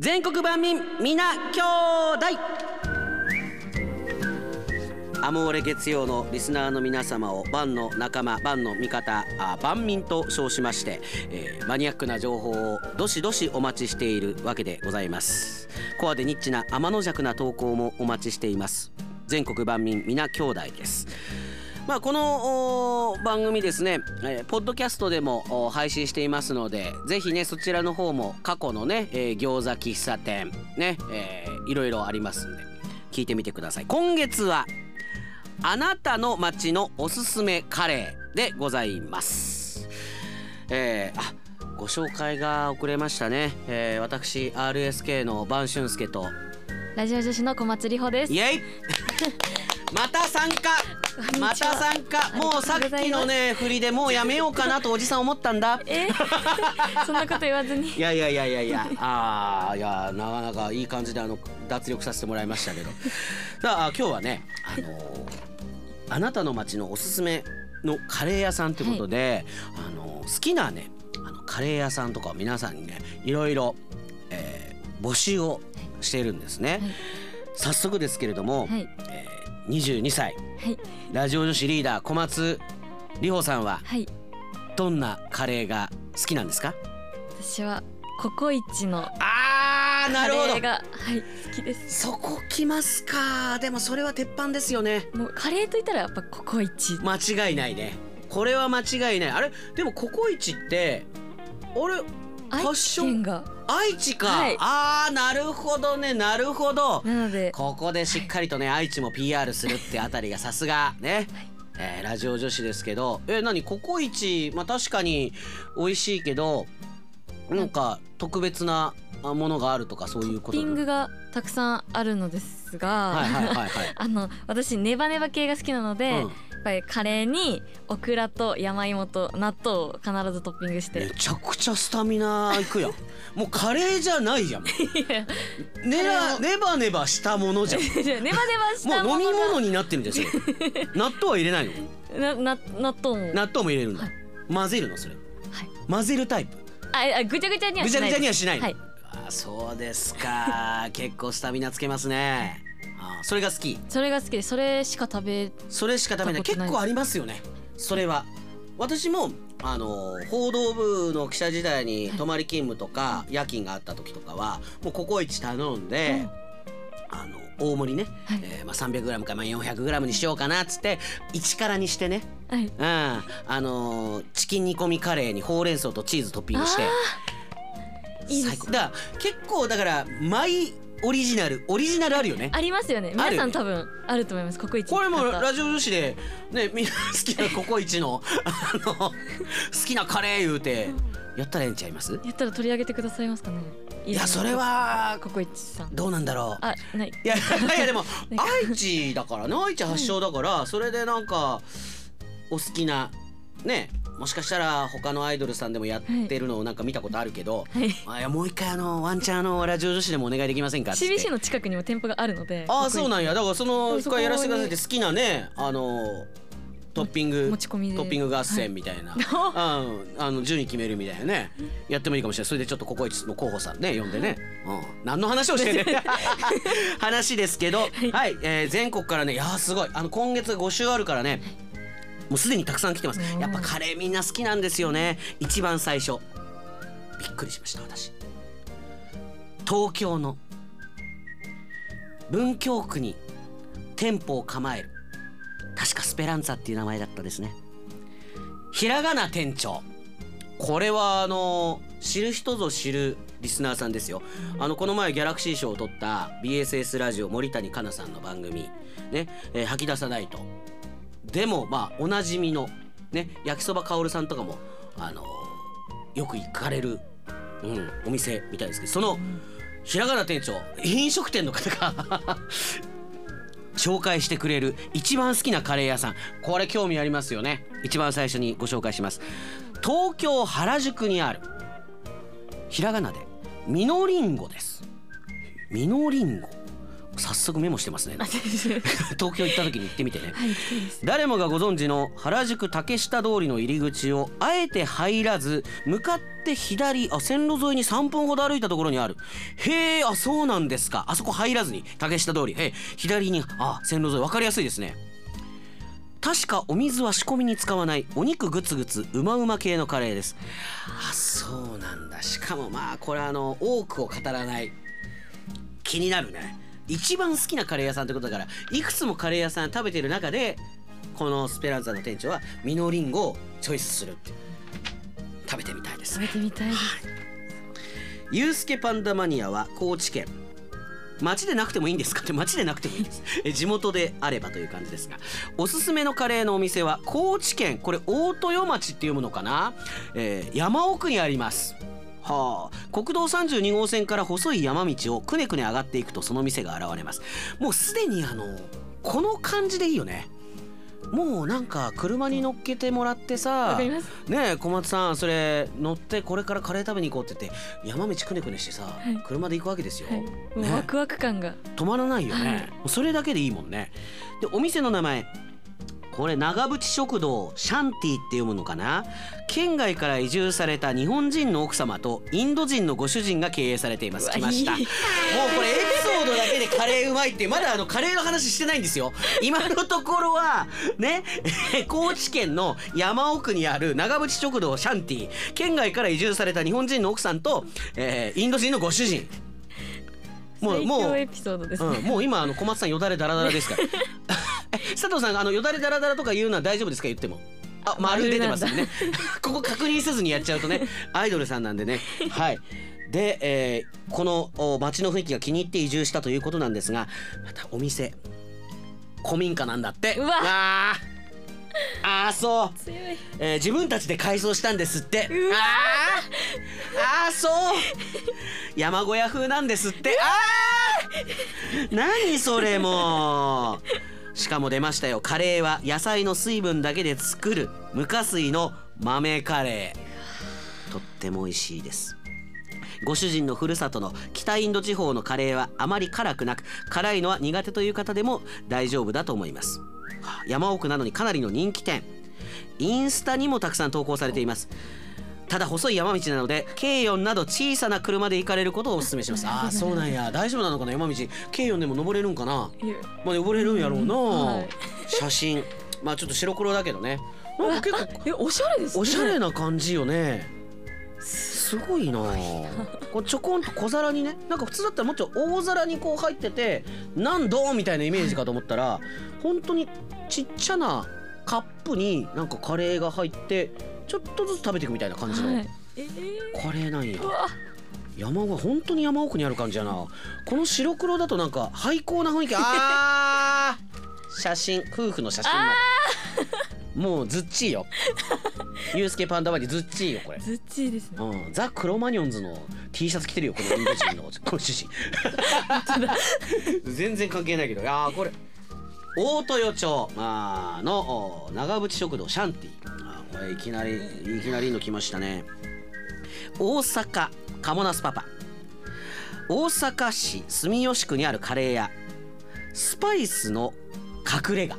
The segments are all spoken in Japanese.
全国万民皆兄弟。アモーレ月曜のリスナーの皆様を万の仲間万の味方あ万民と称しまして、えーマニアックな情報をどしどしお待ちしているわけでございます。コアでニッチな天の弱な投稿もお待ちしています。全国万民皆兄弟です。まあ、このお番組ですね、えーポッドキャストでもお配信していますのでぜひねそちらの方も過去のね、えー餃子喫茶店ね、えーいろいろありますんで聞いてみてください。今月はあなたの街のおすすめカレーでございます。えーあご紹介が遅れましたね、えー私 RSK の晩俊介とラジオ女子の小松里穂です。イエイ。また参加 また参加。もうさっきのね振りでもうやめようかなとおじさん思ったんだ。え？そんなこと言わずに。いやいやいやいや。いやあーいやなかなかいい感じであの脱力させてもらいましたけど。さあ今日はねあのーあなたの街のおすすめのカレー屋さんってことで、あのー好きなねあのカレー屋さんとかを皆さんにねいろいろ、えー募集をしているんですね、はい。早速ですけれども、はい。えー22歳。はい。ラジオ女子リーダー小松里穂さんははい。どんなカレーが好きなんですか？私はココイチのあーなカるほど。レーがはい好きです。そこ来ますか。でもそれは鉄板ですよね。もうカレーといったらやっぱココイチ。間違いないね。これは間違いない。あれ？でもココイチってあれ発が。愛知か、はい。あーなるほどねなるほど。なのでここでしっかりとね愛知も PR するってあたりがさすがね、えーラジオ女子ですけど。え何ココイチまあ確かに美味しいけどなんか特別なあものがあるとかそういうことトッピングがたくさんあるのですが、はいはいはいはい。あの私ネバネバ系が好きなので、うんぱりカレーにオクラと山芋と納豆を必ずトッピングしめてちゃくちゃスタミナいくやん。もうカレーじゃないじゃん。ねらネバネバしたものじゃん。ネバネバしたものもう飲みが物になってるんですよ 納豆は入れないの？なな納豆も。納豆も入れるんだ、はい。混ぜるのそれ。はい。混ぜるタイプ？ああぐちゃぐちゃにはしないぐちゃぐちゃにはしないの、はい。あそうですか。結構スタミナつけますねあそれが好き。それが好きでそれしか食べそれしか食べない。結構ありますよね。それは。私もあの報道部の記者時代に泊まり勤務とか夜勤があった時とかはもうココイチ頼んで、あの大盛りね、はい。えーまあ、300g かまあ 400g にしようかなっつって1からにしてね、はい。うん、あのーチキン煮込みカレーにほうれん草とチーズトッピングして。いいだ結構だからマイオリジナルオリジナルあるよね。ありますよね。皆さん多分あると思いますココイチこれも方ラジオ女子でねみんな好きなココイチのあの好きなカレー言うてやったらええんちゃいます？やったら取り上げてくださいますかね。いいやそれはココイチさん。どうなんだろう。あない。いやいやいやでも 愛知だからね。愛知発祥だからそれでなんかお好きなねもしかしたら他のアイドルさんでもやってるのをなんか見たことあるけど、はい。あもう一回あのワンチャンあのラジオ女子でもお願いできませんか？って。CBC の近くにも店舗があるのでああそうなんや。だからその一回やらせてくださいって好きなねあのトッピング持ち込みで。トッピング合戦みたいな、うん、あの順位決めるみたいなね。やってもいいかもしれない。それでちょっとココイチの候補さんね呼んでね、うん、何の話をしてんねん。話ですけど。はい、えー全国からねいやーすごい。あの今月5週あるからねもうすでにたくさん来てます。うん。やっぱカレーみんな好きなんですよね。一番最初。びっくりしました私。東京の文京区に店舗を構える。確かスペランツァっていう名前だったですね。ひらがな店長。これはあの知る人ぞ知るリスナーさんですよ。あのこの前ギャラクシー賞を取った BSS ラジオ森谷香奈さんの番組。ね、えー吐き出さないとでもまあおなじみのね焼きそばかおるさんとかもあのよく行かれる、うん、お店みたいですけどそのひらがな店長飲食店の方が紹介してくれる一番好きなカレー屋さん。これ興味ありますよね。一番最初にご紹介します。東京原宿にあるひらがなでみのりんごです。みのりんご。早速メモしてますね。東京行った時に行ってみてね。行きたい誰もがご存知の原宿竹下通りの入り口をあえて入らず向かって左あ線路沿いに3分ほど歩いたところにある。へえあそうなんですか。あそこ入らずに竹下通り。え左にあ線路沿い。分かりやすいですね。確かお水は仕込みに使わない。お肉グツグツうまうま系のカレーです。あそうなんだ。しかもまあこれあの多くを語らない。気になるね一番好きなカレー屋さんってことだからいくつもカレー屋さん食べてる中でこのスペランザの店長はミノリンゴをチョイスするって食べてみたいです。食べてみたいです。ユースケパンダマニアは高知県。町でなくてもいいんですかって町でなくてもいいです。え地元であればという感じですがおすすめのカレーのお店は高知県。これ大豊町っていうものかな、えー山奥にありますはあ、国道32号線から細い山道をくねくね上がっていくとその店が現れます。もうすでにあのこの感じでいいよね。もうなんか車に乗っけてもらってわさねえ小松さんそれ乗ってこれからカレー食べに行こうって言って山道くねくねしてさ、い。車で行くわけですよ、はい。ねワクワク感が。止まらないよね、はい。それだけでいいもんね。でお店の名前これ長渕食堂シャンティっていうものかな？県外から移住された日本人の奥様とインド人のご主人が経営されています。来ました。もうこれエピソードだけでカレーうまいってまだあのカレーの話してないんですよ。今のところはね 高知県の山奥にある長渕食堂シャンティ。県外から移住された日本人の奥さんと、えーインド人のご主人。もう最もう強エピソードですね、うん、もう今あの小松さんよだれダラダラですから。え 佐藤さんあのよだれダラダラとか言うのは大丈夫ですか？言っても。あ丸出てますよね。ここ確認せずにやっちゃうとね アイドルさんなんでね。はい。で、えーこのお街の雰囲気が気に入って移住したということなんですがまたお店。古民家なんだって。うわ。あー。あーそう。強い。えー自分たちで改装したんですって。うわあー。あーそう。山小屋風なんですって。あー。何それもうしかも出ましたよ。カレーは野菜の水分だけで作る無加水の豆カレー。とっても美味しいです。ご主人のふるさとの北インド地方のカレーはあまり辛くなく辛いのは苦手という方でも大丈夫だと思います。山奥なのにかなりの人気店。インスタにもたくさん投稿されています。ただ細い山道なので軽4など小さな車で行かれることをお勧めします。ああそうなんや。大丈夫なのかな山道。軽4でも登れるんかな？まあ登れるんやろうな、はい。写真。まあちょっと白黒だけどね。なんか結構えおしゃれですね。おしゃれな感じよね。すごいな。こうちょこんと小皿にねなんか普通だったらもうちょい大皿にこう入ってて何度みたいなイメージかと思ったら本当にちっちゃなカップになんかカレーが入ってちょっとずつ食べていくみたいな感じのはい。えーカレーなんや。山が本当に山奥にある感じやな。この白黒だとなんか廃校な雰囲気。あー。写真夫婦の写真もうずっちいよ。ユースケパンダワニずっちいよこれ。ずっちいですね。うん、ザ・クロマニョンズの T シャツ着てるよこのインド人のご主人全然関係ないけど。いやーこれ。大豊町あーのお長渕食堂シャンティいきなりいきなりの来ましたね。大阪カモナスパパ。大阪市住吉区にあるカレー屋。スパイスの隠れ家。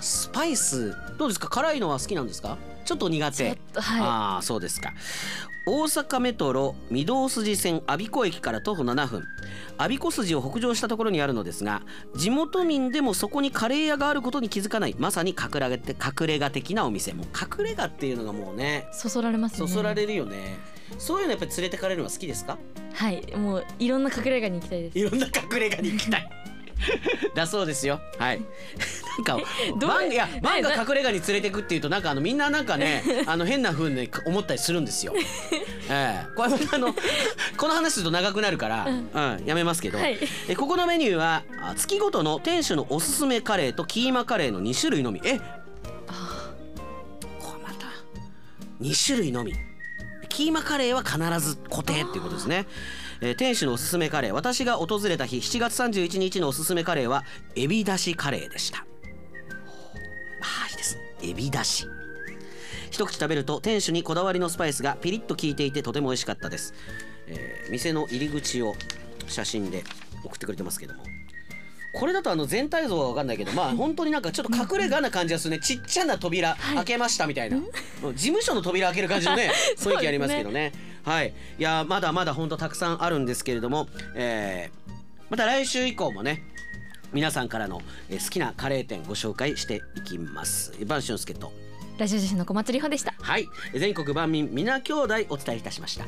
スパイスどうですか？辛いのは好きなんですか？ちょっと苦手。はい。ああそうですか大阪メトロ御堂筋線我孫子駅から徒歩7分。我孫子筋を北上したところにあるのですが地元民でもそこにカレー屋があることに気づかない。まさに隠れ家隠れ家的なお店。もう隠れ家っていうのがもうねそそられますね。そそられるよね。そういうのやっぱり連れてかれるのは好きですか？はい。もういろんな隠れ家に行きたいです。いろんな隠れ家に行きたい。だそうですよ。はいなんか バンいやねバンがな隠れ家に連れてくっていうとなんかあのみんななんかね あの変な風に思ったりするんですよ。ええ。これあのこの話すると長くなるから、うん。やめますけど、はい。えここのメニューはあ月ごとの店主のおすすめカレーとキーマカレーの2種類のみ。え？これまた2種類のみ。キーマカレーは必ず固定っていうことですね、えー店主のおすすめカレー。私が訪れた日7月31日のおすすめカレーはエビだしカレーでしたエビだし。一口食べると店主にこだわりのスパイスがピリッと効いていてとても美味しかったです、えー店の入り口を写真で送ってくれてますけども。これだとあの全体像は分かんないけどまあ本当になんかちょっと隠れ家な感じがするね。ちっちゃな扉開けましたみたいな、事務所の扉開ける感じの ね。雰囲気ありますけどね。はい。いやまだまだ本当たくさんあるんですけれども、えーまた来週以降もね皆さんからのえー好きなカレー店ご紹介していきます。番俊介と。ラジオ女子の小松里穂でした。はい。全国万民皆兄弟お伝えいたしました